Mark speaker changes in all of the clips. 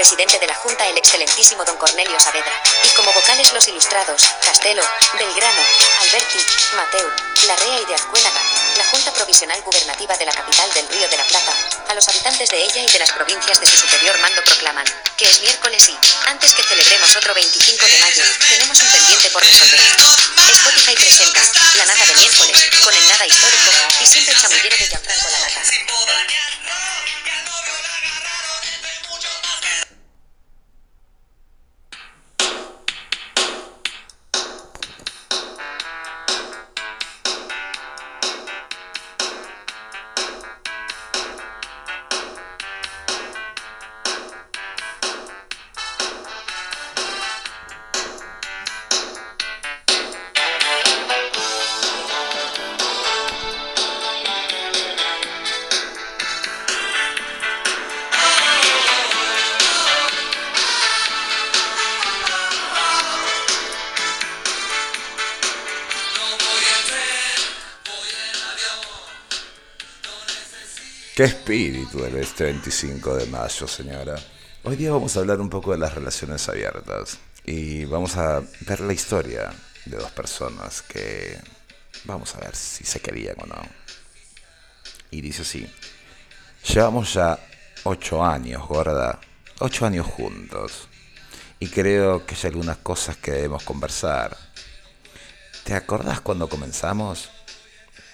Speaker 1: presidente de la Junta el excelentísimo don Cornelio Saavedra, y como vocales los ilustrados, Castelo, Belgrano, Alberti, Mateu, Larrea y de Azcuénaga, la Junta Provisional Gubernativa de la capital del Río de la Plata, a los habitantes de ella y de las provincias de su superior mando proclaman que es miércoles y, antes que celebremos otro 25 de mayo, tenemos un pendiente por resolver. Spotify presenta La Nata de miércoles, con el nada histórico, y siempre chamullero de Gianfranco La Nata.
Speaker 2: Qué espíritu el este 25 de mayo, señora. Hoy día vamos a hablar un poco de las relaciones abiertas y vamos a ver la historia de dos personas que vamos a ver si se querían o no. Y dice así, llevamos ya ocho años, gorda, ocho años juntos y creo que hay algunas cosas que debemos conversar. ¿Te acordás cuando comenzamos?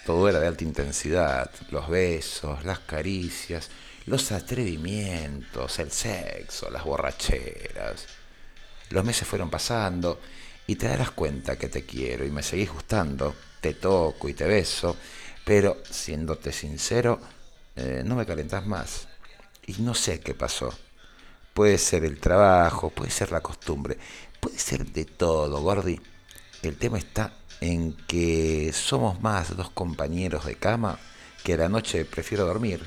Speaker 2: Todo era de alta intensidad, los besos, las caricias, los atrevimientos, el sexo, las borracheras. Los meses fueron pasando y te darás cuenta que te quiero y me seguís gustando, te toco y te beso, pero siéndote sincero, eh, no me calentas más. Y no sé qué pasó. Puede ser el trabajo, puede ser la costumbre, puede ser de todo, Gordi. El tema está en que somos más dos compañeros de cama que a la noche prefiero dormir.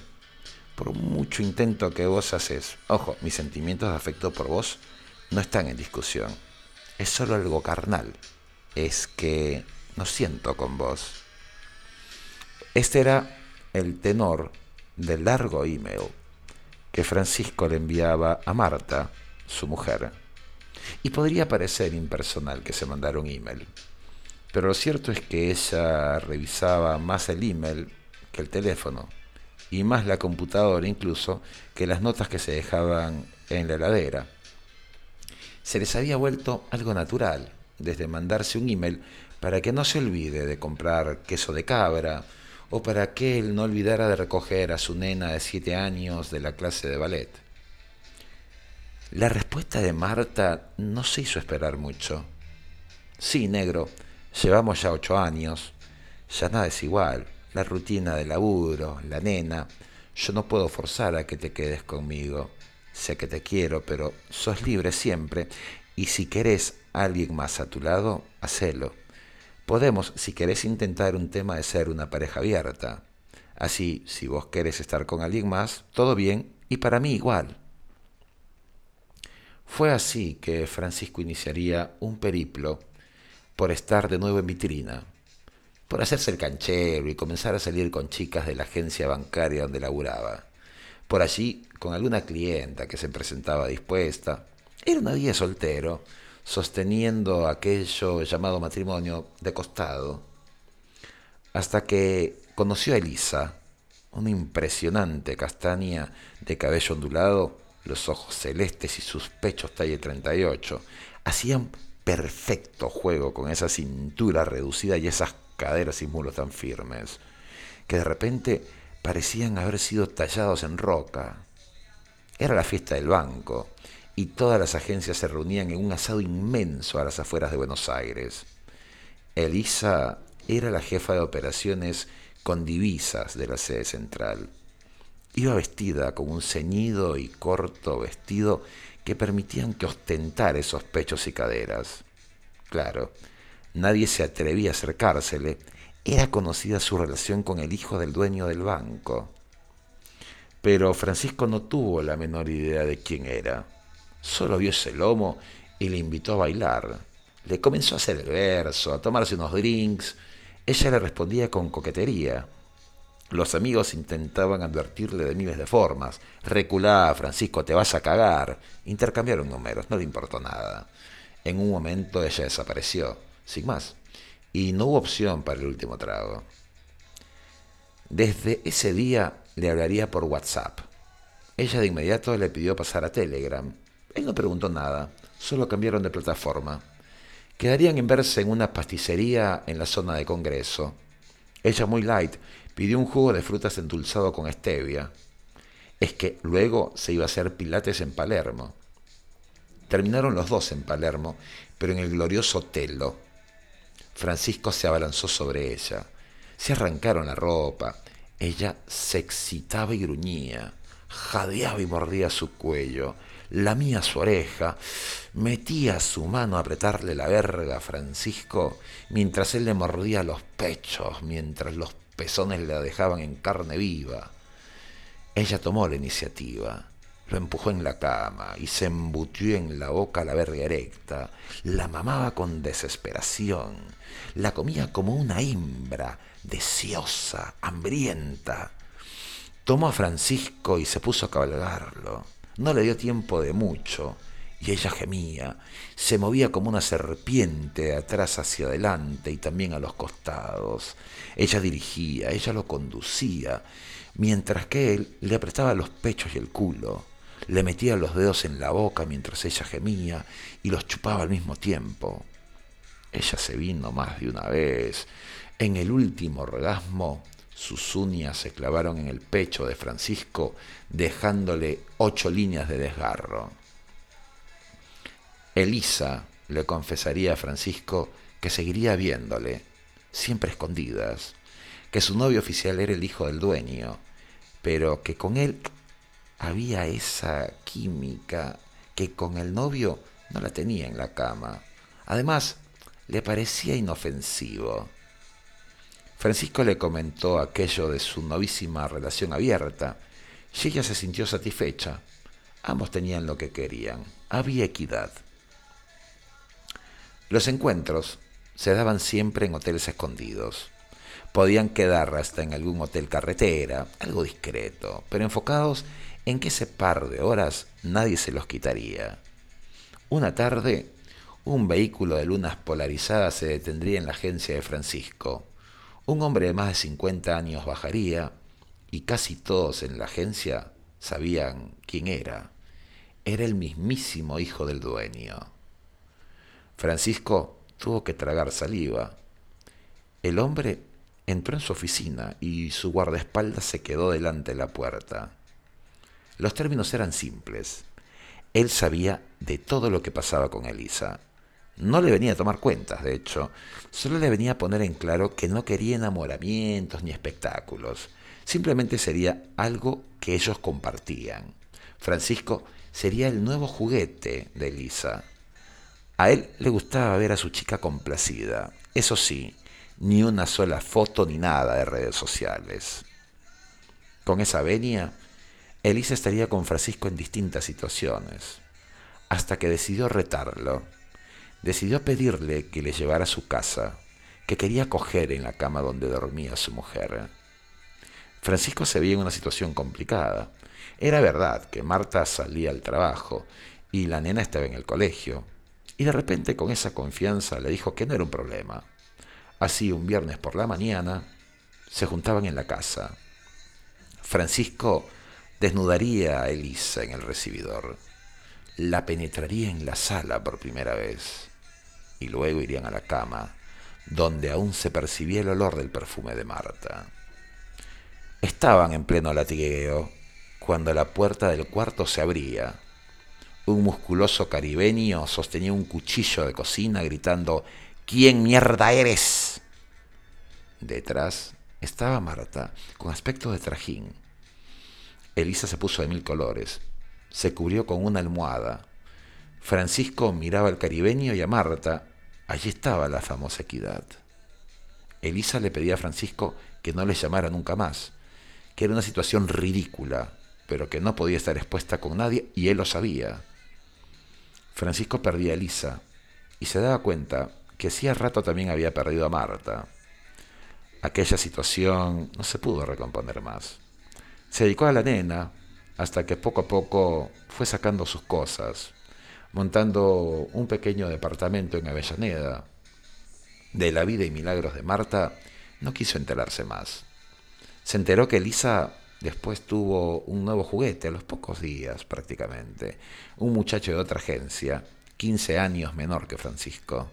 Speaker 2: Por mucho intento que vos haces, ojo, mis sentimientos de afecto por vos no están en discusión. Es solo algo carnal. Es que no siento con vos. Este era el tenor del largo email que Francisco le enviaba a Marta, su mujer. Y podría parecer impersonal que se mandara un email pero lo cierto es que ella revisaba más el email que el teléfono, y más la computadora incluso que las notas que se dejaban en la heladera. Se les había vuelto algo natural, desde mandarse un email para que no se olvide de comprar queso de cabra, o para que él no olvidara de recoger a su nena de siete años de la clase de ballet. La respuesta de Marta no se hizo esperar mucho. Sí, negro, Llevamos ya ocho años, ya nada es igual, la rutina de laburo, la nena, yo no puedo forzar a que te quedes conmigo. Sé que te quiero, pero sos libre siempre y si querés a alguien más a tu lado, hacelo. Podemos, si querés, intentar un tema de ser una pareja abierta. Así, si vos querés estar con alguien más, todo bien y para mí igual. Fue así que Francisco iniciaría un periplo por estar de nuevo en vitrina, por hacerse el canchero y comenzar a salir con chicas de la agencia bancaria donde laburaba. Por allí, con alguna clienta que se presentaba dispuesta. Era una día soltero, sosteniendo aquello llamado matrimonio de costado. Hasta que conoció a Elisa, una impresionante castaña de cabello ondulado, los ojos celestes y sus pechos talle 38. Hacían perfecto juego con esa cintura reducida y esas caderas y mulos tan firmes, que de repente parecían haber sido tallados en roca. Era la fiesta del banco, y todas las agencias se reunían en un asado inmenso a las afueras de Buenos Aires. Elisa era la jefa de operaciones con divisas de la sede central. Iba vestida con un ceñido y corto vestido que permitían que ostentar esos pechos y caderas. Claro, nadie se atrevía a acercársele. Era conocida su relación con el hijo del dueño del banco. Pero Francisco no tuvo la menor idea de quién era. Solo vio ese lomo y le invitó a bailar. Le comenzó a hacer el verso, a tomarse unos drinks. Ella le respondía con coquetería. Los amigos intentaban advertirle de miles de formas. Reculá, Francisco, te vas a cagar. Intercambiaron números, no le importó nada. En un momento ella desapareció, sin más, y no hubo opción para el último trago. Desde ese día le hablaría por WhatsApp. Ella de inmediato le pidió pasar a Telegram. Él no preguntó nada, solo cambiaron de plataforma. Quedarían en verse en una pasticería en la zona de Congreso. Ella muy light pidió un jugo de frutas endulzado con stevia. Es que luego se iba a hacer pilates en Palermo. Terminaron los dos en Palermo, pero en el glorioso Telo. Francisco se abalanzó sobre ella. Se arrancaron la ropa. Ella se excitaba y gruñía, jadeaba y mordía su cuello, lamía su oreja, metía su mano a apretarle la verga a Francisco mientras él le mordía los pechos, mientras los pezones la dejaban en carne viva. Ella tomó la iniciativa, lo empujó en la cama y se embutió en la boca la verga erecta, la mamaba con desesperación, la comía como una hembra, deseosa, hambrienta. Tomó a Francisco y se puso a cabalgarlo. No le dio tiempo de mucho, y ella gemía, se movía como una serpiente de atrás hacia adelante y también a los costados. Ella dirigía, ella lo conducía, mientras que él le apretaba los pechos y el culo, le metía los dedos en la boca mientras ella gemía y los chupaba al mismo tiempo. Ella se vino más de una vez. En el último orgasmo, sus uñas se clavaron en el pecho de Francisco, dejándole ocho líneas de desgarro. Elisa le confesaría a Francisco que seguiría viéndole, siempre escondidas, que su novio oficial era el hijo del dueño, pero que con él había esa química que con el novio no la tenía en la cama. Además, le parecía inofensivo. Francisco le comentó aquello de su novísima relación abierta, y ella se sintió satisfecha. Ambos tenían lo que querían. Había equidad. Los encuentros se daban siempre en hoteles escondidos. Podían quedar hasta en algún hotel carretera, algo discreto, pero enfocados en que ese par de horas nadie se los quitaría. Una tarde, un vehículo de lunas polarizadas se detendría en la agencia de Francisco. Un hombre de más de 50 años bajaría y casi todos en la agencia sabían quién era. Era el mismísimo hijo del dueño. Francisco tuvo que tragar saliva. El hombre entró en su oficina y su guardaespaldas se quedó delante de la puerta. Los términos eran simples. Él sabía de todo lo que pasaba con Elisa. No le venía a tomar cuentas, de hecho, solo le venía a poner en claro que no quería enamoramientos ni espectáculos. Simplemente sería algo que ellos compartían. Francisco sería el nuevo juguete de Elisa. A él le gustaba ver a su chica complacida. Eso sí, ni una sola foto ni nada de redes sociales. Con esa venia, Elisa estaría con Francisco en distintas situaciones, hasta que decidió retarlo. Decidió pedirle que le llevara a su casa, que quería coger en la cama donde dormía su mujer. Francisco se veía en una situación complicada. Era verdad que Marta salía al trabajo y la nena estaba en el colegio, y de repente con esa confianza le dijo que no era un problema. Así un viernes por la mañana se juntaban en la casa. Francisco desnudaría a Elisa en el recibidor, la penetraría en la sala por primera vez y luego irían a la cama, donde aún se percibía el olor del perfume de Marta. Estaban en pleno latigueo cuando la puerta del cuarto se abría un musculoso caribeño sostenía un cuchillo de cocina gritando ¿Quién mierda eres? Detrás estaba Marta, con aspecto de trajín. Elisa se puso de mil colores. Se cubrió con una almohada. Francisco miraba al caribeño y a Marta. Allí estaba la famosa equidad. Elisa le pedía a Francisco que no le llamara nunca más, que era una situación ridícula, pero que no podía estar expuesta con nadie y él lo sabía. Francisco perdía a Elisa y se daba cuenta que hacía rato también había perdido a Marta. aquella situación no se pudo recomponer más. Se dedicó a la nena hasta que poco a poco fue sacando sus cosas, montando un pequeño departamento en Avellaneda. De la vida y milagros de Marta no quiso enterarse más. Se enteró que Elisa después tuvo un nuevo juguete a los pocos días prácticamente, un muchacho de otra agencia, 15 años menor que Francisco.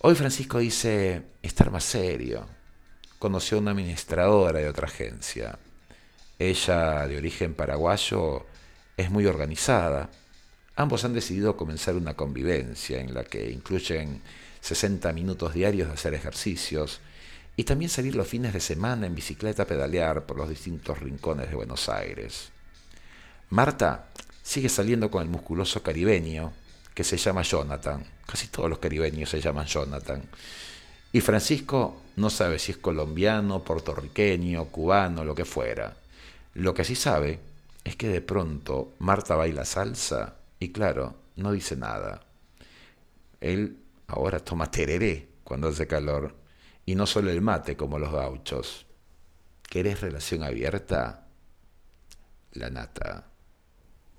Speaker 2: Hoy Francisco dice estar más serio. Conoció a una administradora de otra agencia. Ella, de origen paraguayo, es muy organizada. Ambos han decidido comenzar una convivencia en la que incluyen 60 minutos diarios de hacer ejercicios y también salir los fines de semana en bicicleta a pedalear por los distintos rincones de Buenos Aires. Marta sigue saliendo con el musculoso caribeño que se llama Jonathan. Casi todos los caribeños se llaman Jonathan. Y Francisco no sabe si es colombiano, puertorriqueño, cubano, lo que fuera. Lo que sí sabe es que de pronto Marta baila salsa y claro, no dice nada. Él ahora toma tereré cuando hace calor y no solo el mate como los gauchos. ¿Querés relación abierta? La nata.